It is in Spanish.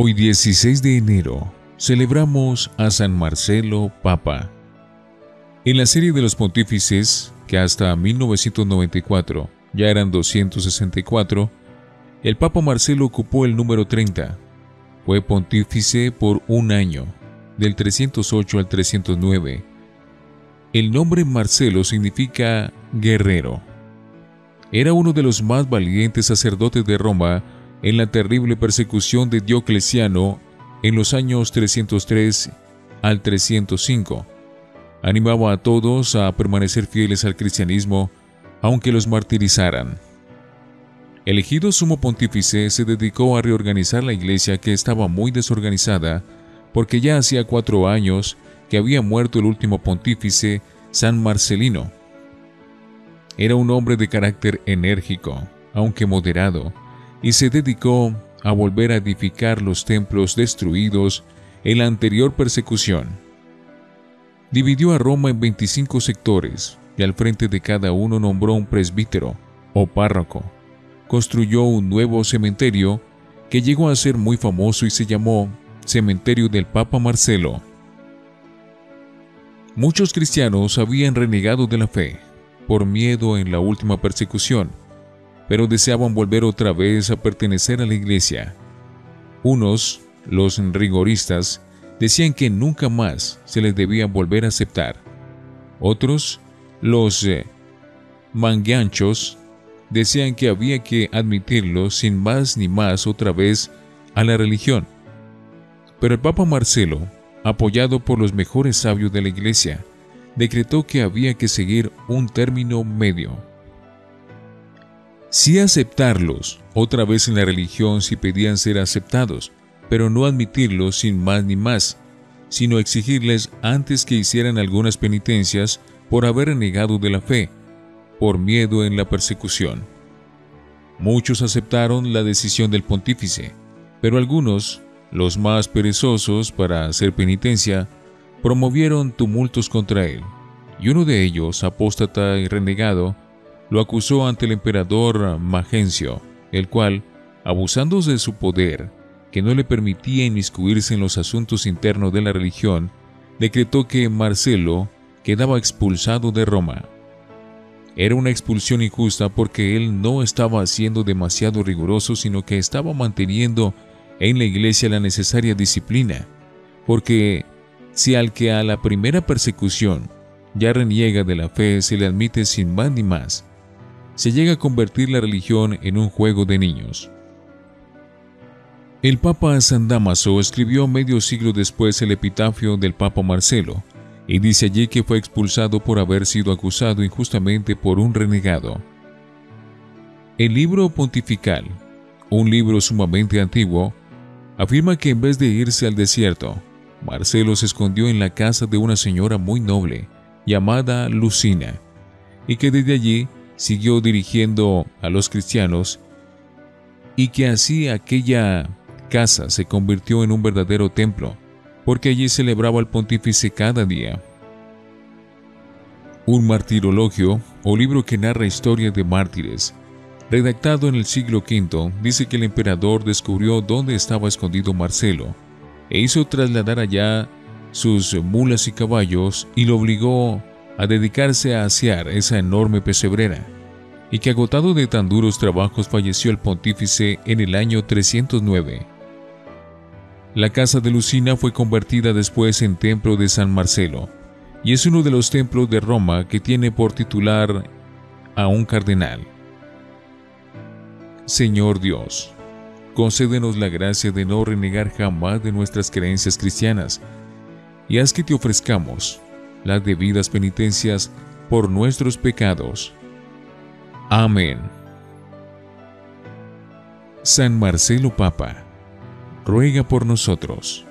Hoy 16 de enero celebramos a San Marcelo Papa. En la serie de los pontífices, que hasta 1994 ya eran 264, el Papa Marcelo ocupó el número 30. Fue pontífice por un año, del 308 al 309. El nombre Marcelo significa guerrero. Era uno de los más valientes sacerdotes de Roma en la terrible persecución de Diocleciano en los años 303 al 305. Animaba a todos a permanecer fieles al cristianismo aunque los martirizaran. Elegido sumo pontífice, se dedicó a reorganizar la iglesia que estaba muy desorganizada porque ya hacía cuatro años que había muerto el último pontífice, San Marcelino. Era un hombre de carácter enérgico, aunque moderado, y se dedicó a volver a edificar los templos destruidos en la anterior persecución. Dividió a Roma en 25 sectores y al frente de cada uno nombró un presbítero o párroco. Construyó un nuevo cementerio que llegó a ser muy famoso y se llamó Cementerio del Papa Marcelo. Muchos cristianos habían renegado de la fe por miedo en la última persecución pero deseaban volver otra vez a pertenecer a la iglesia. Unos, los rigoristas, decían que nunca más se les debía volver a aceptar. Otros, los eh, manganchos, decían que había que admitirlos sin más ni más otra vez a la religión. Pero el Papa Marcelo, apoyado por los mejores sabios de la iglesia, decretó que había que seguir un término medio Sí aceptarlos otra vez en la religión si pedían ser aceptados, pero no admitirlos sin más ni más, sino exigirles antes que hicieran algunas penitencias por haber renegado de la fe, por miedo en la persecución. Muchos aceptaron la decisión del pontífice, pero algunos, los más perezosos para hacer penitencia, promovieron tumultos contra él, y uno de ellos, apóstata y renegado, lo acusó ante el emperador Magencio, el cual, abusando de su poder, que no le permitía inmiscuirse en los asuntos internos de la religión, decretó que Marcelo quedaba expulsado de Roma. Era una expulsión injusta porque él no estaba siendo demasiado riguroso, sino que estaba manteniendo en la iglesia la necesaria disciplina, porque si al que a la primera persecución ya reniega de la fe se le admite sin más ni más, se llega a convertir la religión en un juego de niños. El Papa San Damaso escribió medio siglo después el epitafio del Papa Marcelo, y dice allí que fue expulsado por haber sido acusado injustamente por un renegado. El libro pontifical, un libro sumamente antiguo, afirma que en vez de irse al desierto, Marcelo se escondió en la casa de una señora muy noble, llamada Lucina, y que desde allí siguió dirigiendo a los cristianos y que así aquella casa se convirtió en un verdadero templo, porque allí celebraba al pontífice cada día. Un martirologio, o libro que narra historia de mártires, redactado en el siglo V, dice que el emperador descubrió dónde estaba escondido Marcelo e hizo trasladar allá sus mulas y caballos y lo obligó a dedicarse a asear esa enorme pesebrera, y que agotado de tan duros trabajos falleció el pontífice en el año 309. La casa de Lucina fue convertida después en templo de San Marcelo, y es uno de los templos de Roma que tiene por titular a un cardenal. Señor Dios, concédenos la gracia de no renegar jamás de nuestras creencias cristianas, y haz que te ofrezcamos las debidas penitencias por nuestros pecados. Amén. San Marcelo Papa, ruega por nosotros.